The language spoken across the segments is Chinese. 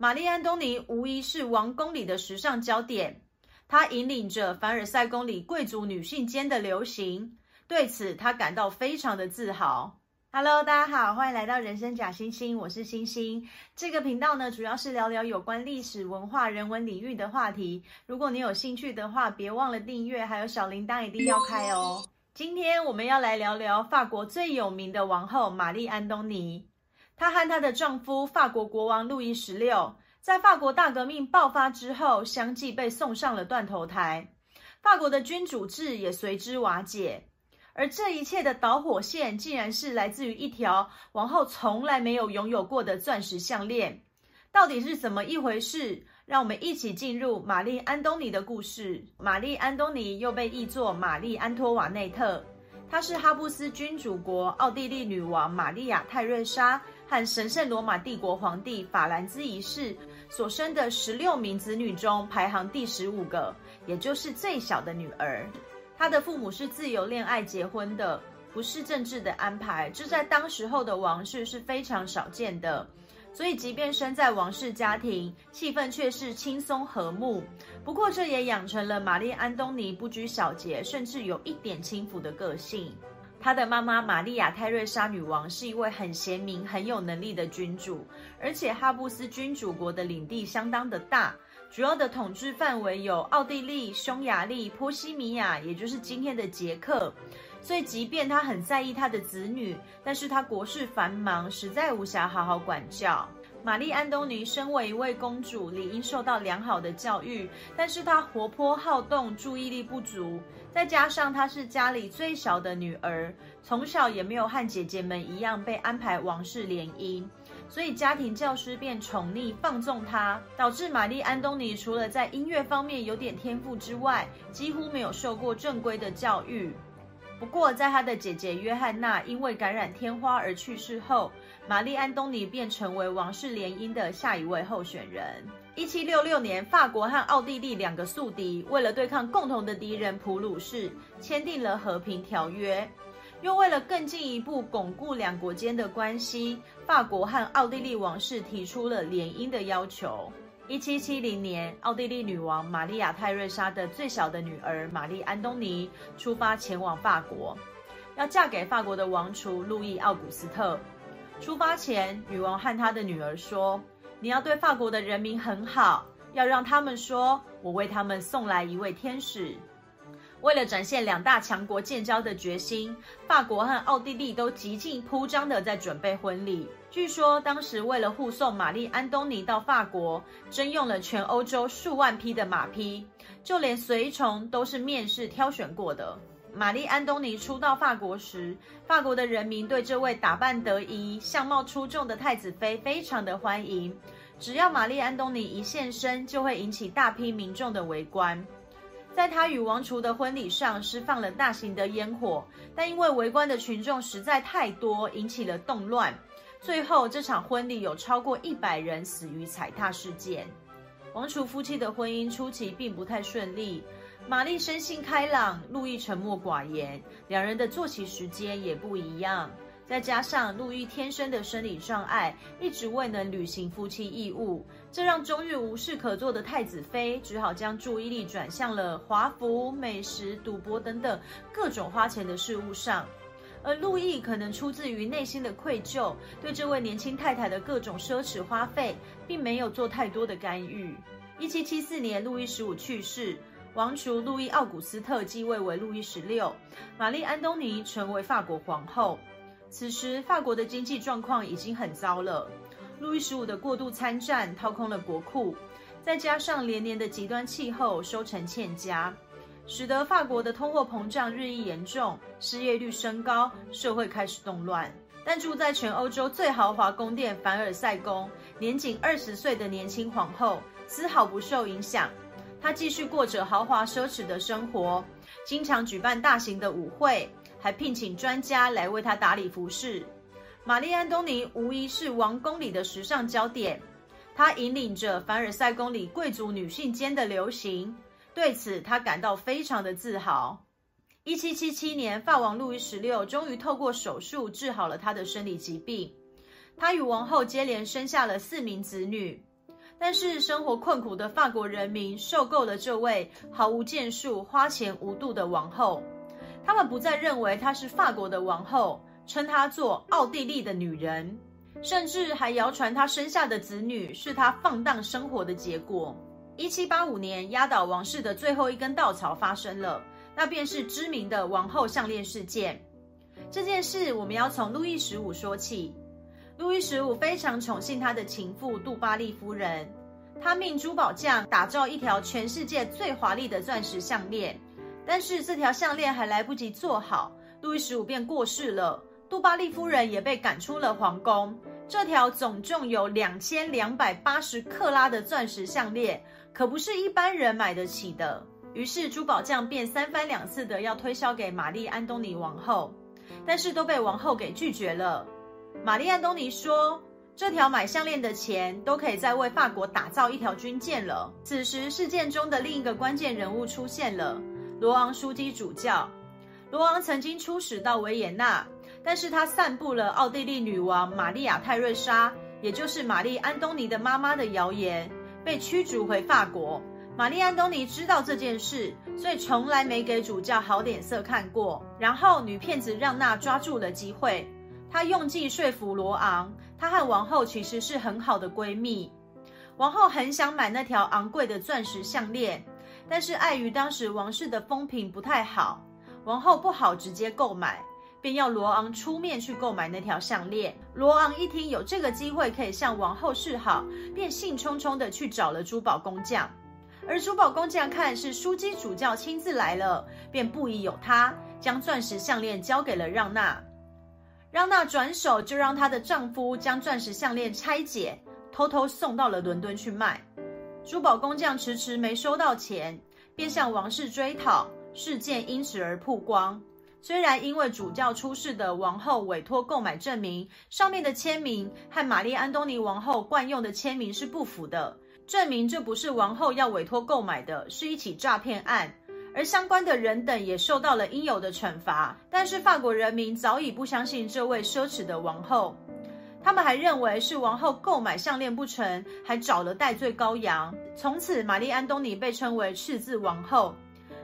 玛丽·安东尼无疑是王宫里的时尚焦点，她引领着凡尔赛宫里贵族女性间的流行，对此她感到非常的自豪。Hello，大家好，欢迎来到人生假星星，我是星星。这个频道呢，主要是聊聊有关历史文化、人文领域的话题。如果你有兴趣的话，别忘了订阅，还有小铃铛一定要开哦。今天我们要来聊聊法国最有名的王后玛丽·安东尼。她和她的丈夫法国国王路易十六，在法国大革命爆发之后，相继被送上了断头台，法国的君主制也随之瓦解。而这一切的导火线，竟然是来自于一条王后从来没有拥有过的钻石项链。到底是怎么一回事？让我们一起进入玛丽·安东尼的故事。玛丽·安东尼又被译作玛丽·安托瓦内特，她是哈布斯君主国奥地利女王玛丽亚·泰瑞莎和神圣罗马帝国皇帝法兰兹一世所生的十六名子女中排行第十五个，也就是最小的女儿。她的父母是自由恋爱结婚的，不是政治的安排，这在当时候的王室是非常少见的。所以，即便生在王室家庭，气氛却是轻松和睦。不过，这也养成了玛丽·安东尼不拘小节，甚至有一点轻浮的个性。他的妈妈玛丽亚·泰瑞莎女王是一位很贤明、很有能力的君主，而且哈布斯君主国的领地相当的大。主要的统治范围有奥地利、匈牙利、波西米亚，也就是今天的捷克。所以，即便他很在意他的子女，但是他国事繁忙，实在无暇好好管教。玛丽·安东尼身为一位公主，理应受到良好的教育，但是她活泼好动，注意力不足，再加上她是家里最小的女儿，从小也没有和姐姐们一样被安排王室联姻。所以家庭教师便宠溺放纵她，导致玛丽·安东尼除了在音乐方面有点天赋之外，几乎没有受过正规的教育。不过，在他的姐姐约翰娜因为感染天花而去世后，玛丽·安东尼便成为王室联姻的下一位候选人。一七六六年，法国和奥地利两个宿敌为了对抗共同的敌人普鲁士，签订了和平条约。又为了更进一步巩固两国间的关系，法国和奥地利王室提出了联姻的要求。一七七零年，奥地利女王玛丽亚·泰瑞莎的最小的女儿玛丽·安东尼出发前往法国，要嫁给法国的王储路易·奥古斯特。出发前，女王和她的女儿说：“你要对法国的人民很好，要让他们说我为他们送来一位天使。”为了展现两大强国建交的决心，法国和奥地利都极尽铺张地在准备婚礼。据说当时为了护送玛丽·安东尼到法国，征用了全欧洲数万匹的马匹，就连随从都是面试挑选过的。玛丽·安东尼初到法国时，法国的人民对这位打扮得宜、相貌出众的太子妃非常的欢迎。只要玛丽·安东尼一现身，就会引起大批民众的围观。在他与王储的婚礼上释放了大型的烟火，但因为围观的群众实在太多，引起了动乱。最后，这场婚礼有超过一百人死于踩踏事件。王储夫妻的婚姻初期并不太顺利，玛丽生性开朗，路易沉默寡言，两人的作息时间也不一样。再加上路易天生的生理障碍，一直未能履行夫妻义务，这让终日无事可做的太子妃只好将注意力转向了华服、美食、赌博等等各种花钱的事物上。而路易可能出自于内心的愧疚，对这位年轻太太的各种奢侈花费，并没有做太多的干预。一七七四年，路易十五去世，王储路易奥古斯特继位为路易十六，玛丽安东尼成为法国皇后。此时，法国的经济状况已经很糟了。路易十五的过度参战掏空了国库，再加上连年的极端气候，收成欠佳，使得法国的通货膨胀日益严重，失业率升高，社会开始动乱。但住在全欧洲最豪华宫殿凡尔赛宫，年仅二十岁的年轻皇后丝毫不受影响，她继续过着豪华奢侈的生活，经常举办大型的舞会。还聘请专家来为她打理服饰。玛丽·安东尼无疑是王宫里的时尚焦点，她引领着凡尔赛宫里贵族女性间的流行，对此她感到非常的自豪。一七七七年，法王路易十六终于透过手术治好了他的生理疾病，他与王后接连生下了四名子女。但是生活困苦的法国人民受够了这位毫无建树、花钱无度的王后，他们不再认为她是法国的王后，称她做奥地利的女人，甚至还谣传她生下的子女是她放荡生活的结果。一七八五年，压倒王室的最后一根稻草发生了，那便是知名的王后项链事件。这件事我们要从路易十五说起。路易十五非常宠幸他的情妇杜巴利夫人，他命珠宝匠打造一条全世界最华丽的钻石项链。但是这条项链还来不及做好，路易十五便过世了，杜巴利夫人也被赶出了皇宫。这条总重有两千两百八十克拉的钻石项链，可不是一般人买得起的。于是珠宝匠便三番两次的要推销给玛丽安东尼王后，但是都被王后给拒绝了。玛丽安东尼说：“这条买项链的钱都可以再为法国打造一条军舰了。”此时，事件中的另一个关键人物出现了——罗昂枢机主教。罗昂曾经出使到维也纳，但是他散布了奥地利女王玛丽亚·泰瑞莎，也就是玛丽安东尼的妈妈的谣言，被驱逐回法国。玛丽安东尼知道这件事，所以从来没给主教好脸色看过。然后，女骗子让娜抓住了机会。她用计说服罗昂，她和王后其实是很好的闺蜜。王后很想买那条昂贵的钻石项链，但是碍于当时王室的风评不太好，王后不好直接购买，便要罗昂出面去购买那条项链。罗昂一听有这个机会可以向王后示好，便兴冲冲地去找了珠宝工匠。而珠宝工匠看是枢机主教亲自来了，便不疑有他，将钻石项链交给了让娜。让娜转手就让她的丈夫将钻石项链拆解，偷偷送到了伦敦去卖。珠宝工匠迟迟没收到钱，便向王室追讨，事件因此而曝光。虽然因为主教出示的王后委托购买证明上面的签名和玛丽安东尼王后惯用的签名是不符的，证明这不是王后要委托购买的，是一起诈骗案。而相关的人等也受到了应有的惩罚，但是法国人民早已不相信这位奢侈的王后，他们还认为是王后购买项链不成，还找了代罪羔羊。从此，玛丽安东尼被称为赤字王后。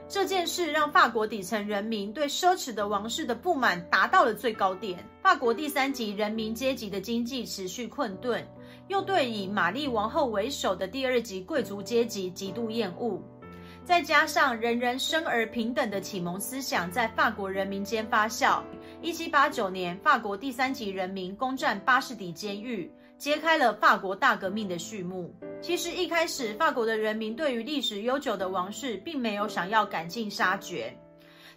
这件事让法国底层人民对奢侈的王室的不满达到了最高点。法国第三级人民阶级的经济持续困顿，又对以玛丽王后为首的第二级贵族阶级极度厌恶。再加上人人生而平等的启蒙思想在法国人民间发酵，一七八九年，法国第三级人民攻占巴士底监狱，揭开了法国大革命的序幕。其实一开始，法国的人民对于历史悠久的王室并没有想要赶尽杀绝，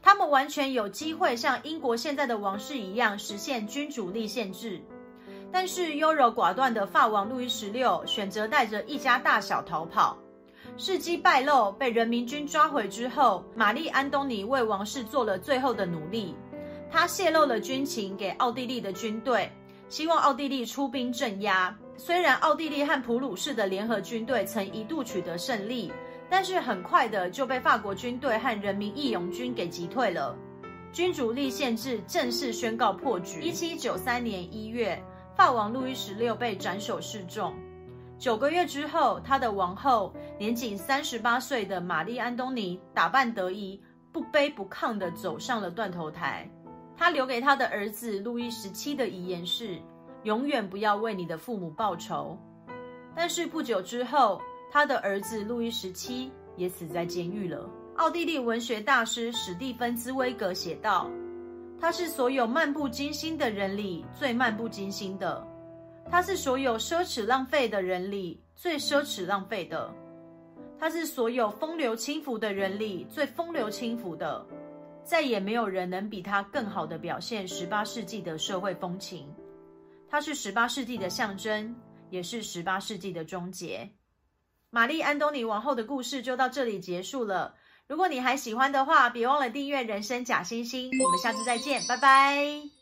他们完全有机会像英国现在的王室一样实现君主立宪制。但是优柔寡断的法王路易十六选择带着一家大小逃跑。事迹败露，被人民军抓回之后，玛丽安东尼为王室做了最后的努力。他泄露了军情给奥地利的军队，希望奥地利出兵镇压。虽然奥地利和普鲁士的联合军队曾一度取得胜利，但是很快的就被法国军队和人民义勇军给击退了。君主立宪制正式宣告破局。一七九三年一月，法王路易十六被斩首示众。九个月之后，他的王后年仅三十八岁的玛丽安东尼打扮得宜，不卑不亢地走上了断头台。他留给他的儿子路易十七的遗言是：永远不要为你的父母报仇。但是不久之后，他的儿子路易十七也死在监狱了。奥地利文学大师史蒂芬兹威格写道：“他是所有漫不经心的人里最漫不经心的。”他是所有奢侈浪费的人里最奢侈浪费的，他是所有风流轻浮的人里最风流轻浮的，再也没有人能比他更好的表现十八世纪的社会风情。他是十八世纪的象征，也是十八世纪的终结。玛丽安东尼王后的故事就到这里结束了。如果你还喜欢的话，别忘了订阅《人生假惺惺》。我们下次再见，拜拜。